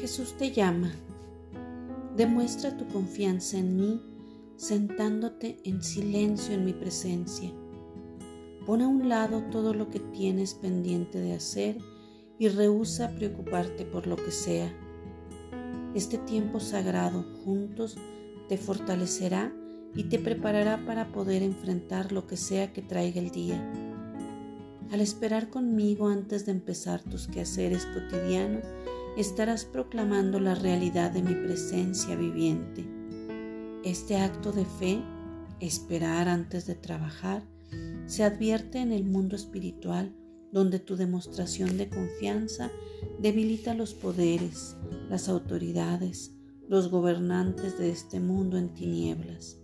Jesús te llama. Demuestra tu confianza en mí sentándote en silencio en mi presencia. Pon a un lado todo lo que tienes pendiente de hacer y rehúsa preocuparte por lo que sea. Este tiempo sagrado juntos te fortalecerá y te preparará para poder enfrentar lo que sea que traiga el día. Al esperar conmigo antes de empezar tus quehaceres cotidianos, estarás proclamando la realidad de mi presencia viviente. Este acto de fe, esperar antes de trabajar, se advierte en el mundo espiritual donde tu demostración de confianza debilita los poderes, las autoridades, los gobernantes de este mundo en tinieblas.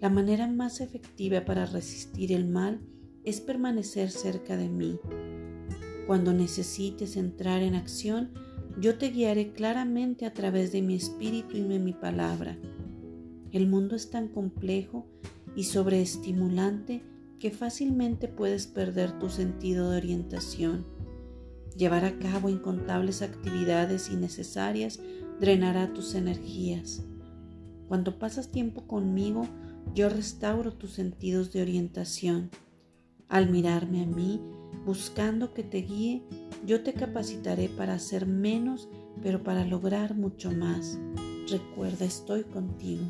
La manera más efectiva para resistir el mal es permanecer cerca de mí. Cuando necesites entrar en acción, yo te guiaré claramente a través de mi espíritu y de mi palabra. El mundo es tan complejo y sobreestimulante que fácilmente puedes perder tu sentido de orientación. Llevar a cabo incontables actividades innecesarias drenará tus energías. Cuando pasas tiempo conmigo, yo restauro tus sentidos de orientación. Al mirarme a mí, buscando que te guíe, yo te capacitaré para hacer menos, pero para lograr mucho más. Recuerda, estoy contigo.